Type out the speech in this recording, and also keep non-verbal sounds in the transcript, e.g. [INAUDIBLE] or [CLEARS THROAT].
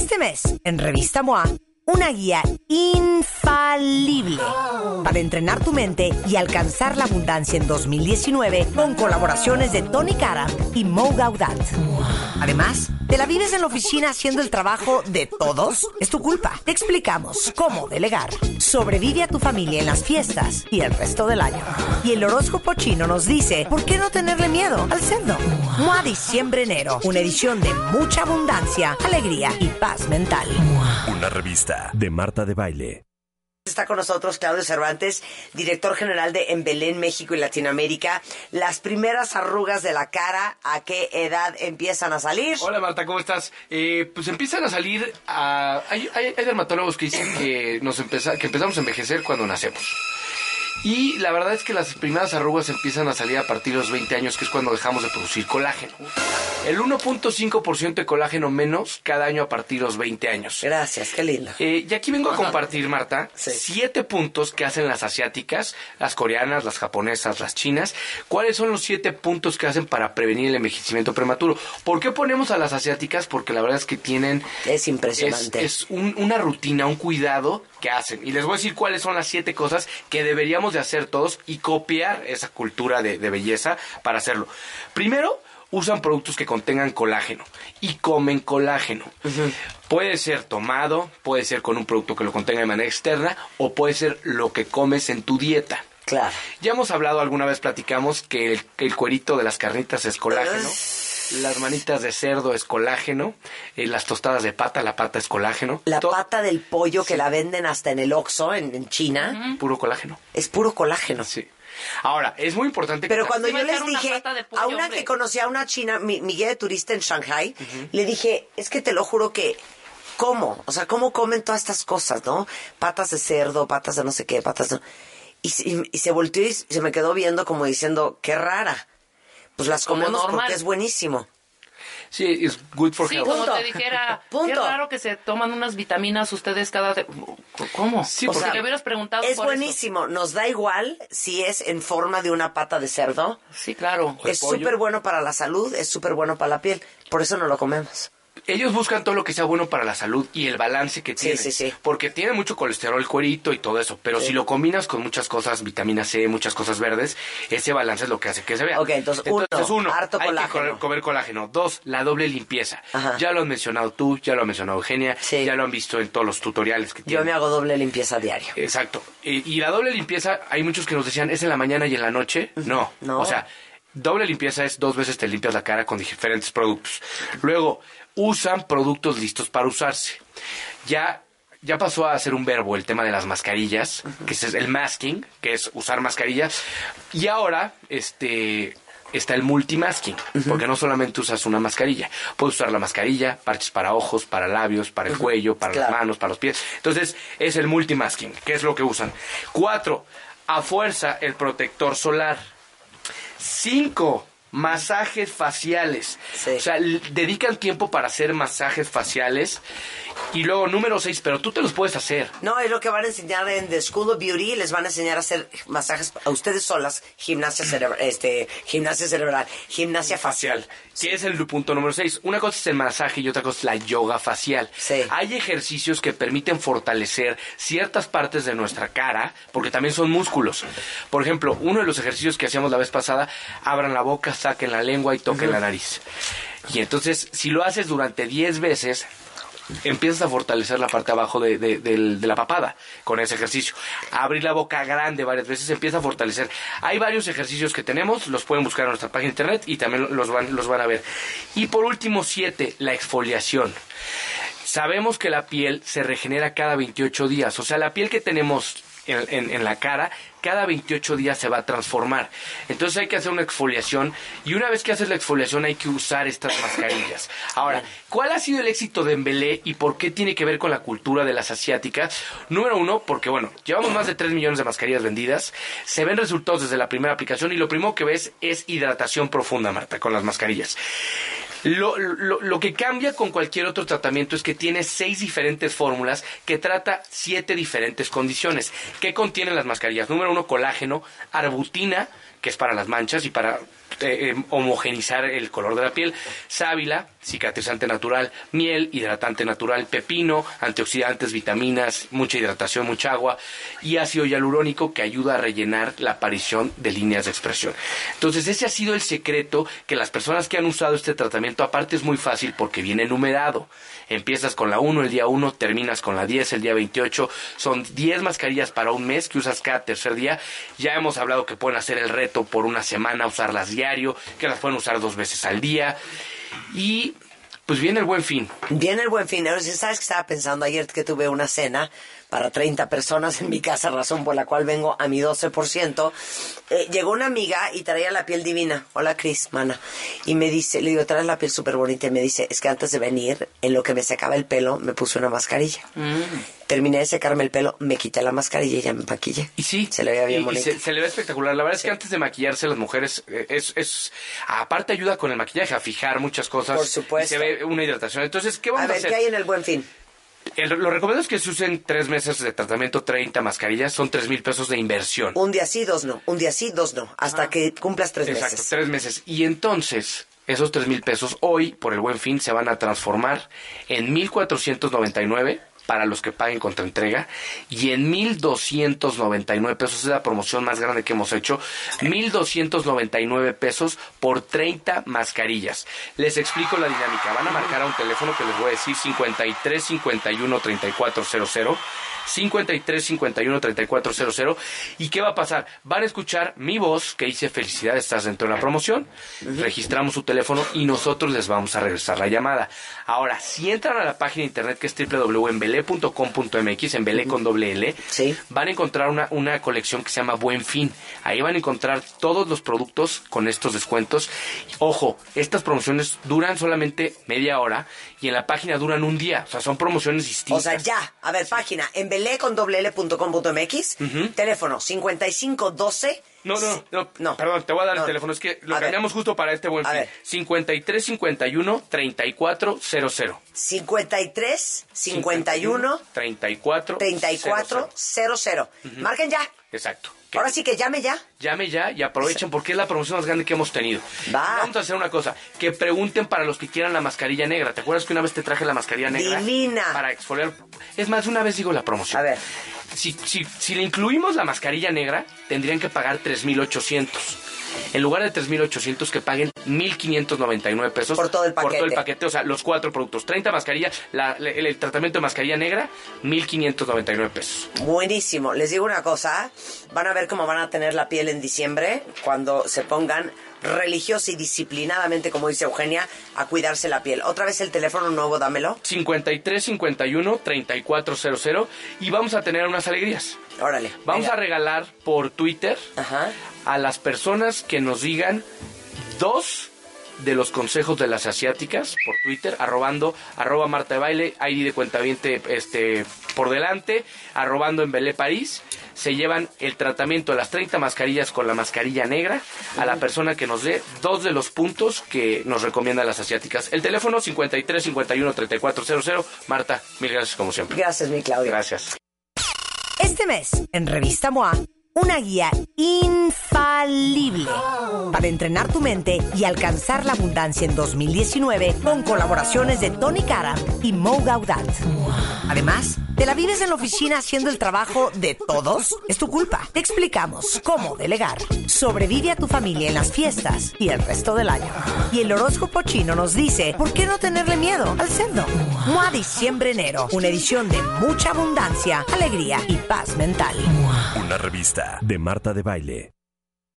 Este mes, en Revista MOA, una guía infalible para entrenar tu mente y alcanzar la abundancia en 2019 con colaboraciones de Tony Cara y Mo Gaudat. Además, ¿te la vives en la oficina haciendo el trabajo de todos? Es tu culpa. Te explicamos cómo delegar. Sobrevive a tu familia en las fiestas y el resto del año. Y el horóscopo chino nos dice, ¿por qué no tenerle miedo al cerdo? MOA Diciembre-Enero, una edición de mucha abundancia, alegría y paz mental. Una revista de Marta de Baile. Está con nosotros Claudio Cervantes, director general de En Belén, México y Latinoamérica. Las primeras arrugas de la cara, ¿a qué edad empiezan a salir? Hola Marta, ¿cómo estás? Eh, pues empiezan a salir, a... hay, dermatólogos que dicen que, nos que empezamos a envejecer cuando nacemos. Y la verdad es que las primeras arrugas empiezan a salir a partir de los 20 años, que es cuando dejamos de producir colágeno. El 1.5% de colágeno menos cada año a partir de los 20 años. Gracias, qué lindo. Eh, y aquí vengo a compartir, Marta, Sí. siete puntos que hacen las asiáticas, las coreanas, las japonesas, las chinas. ¿Cuáles son los siete puntos que hacen para prevenir el envejecimiento prematuro? ¿Por qué ponemos a las asiáticas? Porque la verdad es que tienen... Es impresionante. Es, es un- una rutina, un cuidado que hacen. Y les voy a decir cuáles son las siete cosas que deberíamos de hacer todos y copiar esa cultura de, de belleza para hacerlo. Primero, usan productos que contengan colágeno y comen colágeno. Puede ser tomado, puede ser con un producto que lo contenga de manera externa o puede ser lo que comes en tu dieta. Claro. Ya hemos hablado, alguna vez platicamos que el, cuerito de las carnitas es colágeno. Las manitas de cerdo es colágeno. eh, las tostadas de pata, la pata es colágeno. La To- pata del pollo que la venden hasta en el Oxxo, en, en China, Puro colágeno. es puro colágeno. Sí. Ahora, es muy importante Pero que... cuando yo les una dije, pollo, a una hombre. que conocía a una china, mi, mi guía de turista en Shanghai, le dije, es que te lo juro que, ¿cómo? O sea, ¿cómo comen todas estas cosas, no? Patas de cerdo, patas de no sé qué, patas de... Y, se- y- y se volteó y se me quedó viendo como diciendo, qué rara. Pues las comemos porque es buenísimo. Sí, es good for Sí, health. como te dijera, [LAUGHS] Punto. qué raro que se toman unas vitaminas ustedes cada... de- ¿Cómo? Sí, o porque- sea, le hubieras preguntado Es por buenísimo. Nos da igual si es en forma de una pata de cerdo. Sí, claro. Es súper bueno para la salud, es súper bueno para la piel. Por eso no lo comemos. Ellos buscan todo lo que sea bueno para la salud y el balance que Sí, tiene. sí, sí. Porque tiene mucho colesterol, el cuerito y todo eso. Pero Sí. si lo combinas con muchas cosas, vitamina C, muchas cosas verdes, ese balance es lo que hace que se vea. Ok, entonces, uno, harto hay colágeno. que co- comer colágeno. Dos, la doble limpieza. Ajá. Ya lo has mencionado tú, ya lo ha mencionado Eugenia, Sí. ya lo han visto en todos los tutoriales que Yo tienen. me hago doble limpieza diario. Exacto. Y, y la doble limpieza, hay muchos que nos decían, ¿es en la mañana y en la noche? No. No. O sea, doble limpieza es dos veces te limpias la cara con diferentes productos. Luego, usan productos listos para usarse. Ya, ya pasó a ser un verbo el tema de las mascarillas, que es el masking, que es usar mascarillas. Y ahora, este... Está el multimasking, porque no solamente usas una mascarilla, puedes usar la mascarilla, parches para ojos, para labios, para el cuello, para Claro. las manos, para los pies. Entonces, es el multimasking, que es lo que usan. Cuatro, a fuerza el protector solar. Cinco, masajes faciales. Sí. O sea, dedican tiempo para hacer masajes faciales. Y luego, número seis, pero tú te los puedes hacer. No, es lo que van a enseñar en The School of Beauty. Les van a enseñar a hacer masajes a ustedes solas, gimnasia cerebral, [CLEARS THROAT] este, gimnasia cerebral, gimnasia facial. Que es el punto número 6. Una cosa es el masaje y otra cosa es la yoga facial. Sí. Hay ejercicios que permiten fortalecer ciertas partes de nuestra cara, porque también son músculos. Por ejemplo, uno de los ejercicios que hacíamos la vez pasada, abran la boca, saquen la lengua y toquen la nariz. Y entonces, si lo haces durante 10 veces, empiezas a fortalecer la parte abajo de, de- del- de la papada con ese ejercicio. Abrir la boca grande varias veces empieza a fortalecer. Hay varios ejercicios que tenemos, los pueden buscar en nuestra página de internet y también los van, los van a ver. Y por último, siete, la exfoliación. Sabemos que la piel se regenera cada 28 días, o sea, la piel que tenemos en, en- en la cara, cada 28 días se va a transformar. Entonces hay que hacer una exfoliación y una vez que haces la exfoliación hay que usar estas mascarillas. Ahora, ¿cuál ha sido el éxito de Embelé y por qué tiene que ver con la cultura de las asiáticas? Número uno, porque bueno, llevamos más de 3 millones de mascarillas vendidas, se ven resultados desde la primera aplicación y lo primero que ves es hidratación profunda, Marta, con las mascarillas. Lo, lo- lo que cambia con cualquier otro tratamiento es que tiene seis diferentes fórmulas que trata siete diferentes condiciones. ¿Qué contienen las mascarillas? Número uno, colágeno, arbutina, que es para las manchas y para eh, eh, homogenizar el color de la piel. Sábila, cicatrizante natural, miel, hidratante natural, pepino, antioxidantes, vitaminas, mucha hidratación, mucha agua y ácido hialurónico que ayuda a rellenar la aparición de líneas de expresión. Entonces ese ha sido el secreto que las personas que han usado este tratamiento, aparte es muy fácil porque viene enumerado. Empiezas con la 1 el día 1, terminas con la 10 el día 28. Son 10 mascarillas para un mes que usas cada tercer día. Ya hemos hablado que pueden hacer el reto por una semana, usarlas diario, que las pueden usar dos veces al día. Y pues viene el buen fin. Viene el buen fin. Ahora, ¿sabes que estaba pensando ayer que tuve una cena para 30 personas en mi casa, razón por la cual vengo a mi 12%? Eh, llegó una amiga y traía la piel divina. Hola, Cris, mana. Y me dice, le digo, traes la piel súper bonita. Y me dice, es que antes de venir, en lo que me secaba el pelo, me puse una mascarilla. Terminé de secarme el pelo, me quité la mascarilla y ya me maquillé. Y sí, Se le veía bien y- y bonito. se, se le ve espectacular. La verdad es que antes de maquillarse las mujeres eh, es, es aparte ayuda con el maquillaje a fijar muchas cosas. Por supuesto. Y se ve una hidratación. Entonces, ¿qué vamos A a, ver, hacer? ¿qué hay en el buen fin? El- lo recomendado es que se usen tres meses de tratamiento, 30 mascarillas, son tres mil pesos de inversión. Un día sí, dos no. Un día sí, dos no. Hasta que cumplas tres Exacto, meses. tres meses. Y entonces, esos tres mil pesos hoy, por el buen fin, se van a transformar en 1.499 para los que paguen contra entrega. Y en 1.299 pesos, es la promoción más grande que hemos hecho, 1.299 pesos por 30 mascarillas. Les explico la dinámica. Van a marcar a un teléfono que les voy a decir 53 51 3400 53 51 3400 y qué va a pasar van a escuchar mi voz que dice felicidades estás dentro de la promoción registramos su teléfono y nosotros les vamos a regresar la llamada. Ahora si entran a la página de internet que es www.embele.com.mx en Belé con doble L Sí. van a encontrar una, una colección que se llama Buen Fin. Ahí van a encontrar todos los productos con estos descuentos. Ojo, estas promociones duran solamente media hora y en la página duran un día. O sea, son promociones O distintas. sea, ya. A ver, página en belé con doble L punto com punto MX. Teléfono 5512. No, no, no, No. perdón, te voy a dar No. el teléfono. Es que lo ver. cambiamos justo para este buen A fin. ver. 53 51 34 00. 53 51 34 34 00. Marquen ya. Exacto. Ahora sí que llame ya. Llame ya y aprovechen porque es la promoción más grande que hemos tenido. Va. Vamos a hacer una cosa, que pregunten para los que quieran la mascarilla negra. ¿Te acuerdas que una vez te traje la mascarilla negra? Divina. Para exfoliar. Es más, una vez digo la promoción. A ver. Si, si, si le incluimos la mascarilla negra, tendrían que pagar 3.800. En lugar de 3.800 que paguen 1.599 pesos Por todo el Por todo el paquete. paquete, o sea, los cuatro productos. 30 mascarillas, la- la- el, el tratamiento de mascarilla negra, 1.599 pesos. Buenísimo. Les digo una cosa. Van a ver cómo van a tener la piel en diciembre cuando se pongan religiosa y disciplinadamente, como dice Eugenia, a cuidarse la piel. Otra vez el teléfono nuevo, dámelo. 53 51 3400 y vamos a tener unas alegrías. Órale. Vamos venga. a regalar por Twitter Ajá. a las personas que nos digan dos de los consejos de las asiáticas por Twitter, arrobando, arroba Marta de Baile, ID de cuenta este, por delante, arrobando en Belé París, se llevan el tratamiento de las 30 mascarillas con la mascarilla negra a la persona que nos dé dos de los puntos que nos recomiendan las asiáticas. El teléfono 53 51 3400. Marta, mil gracias como siempre. Gracias, mi Claudia. Gracias. Este mes, en Revista MOA, una guía infalible para entrenar tu mente y alcanzar la abundancia en 2019 con colaboraciones de Tony Cara y Mo Gaudat. Además, ¿te la vives en la oficina haciendo el trabajo de todos? Es tu culpa. Te explicamos cómo delegar. Sobrevive a tu familia en las fiestas y el resto del año. Y el horóscopo chino nos dice, ¿por qué no tenerle miedo al cerdo? MOA Diciembre-Enero, una edición de mucha abundancia, alegría y paz mental. Una revista de Marta de Baile.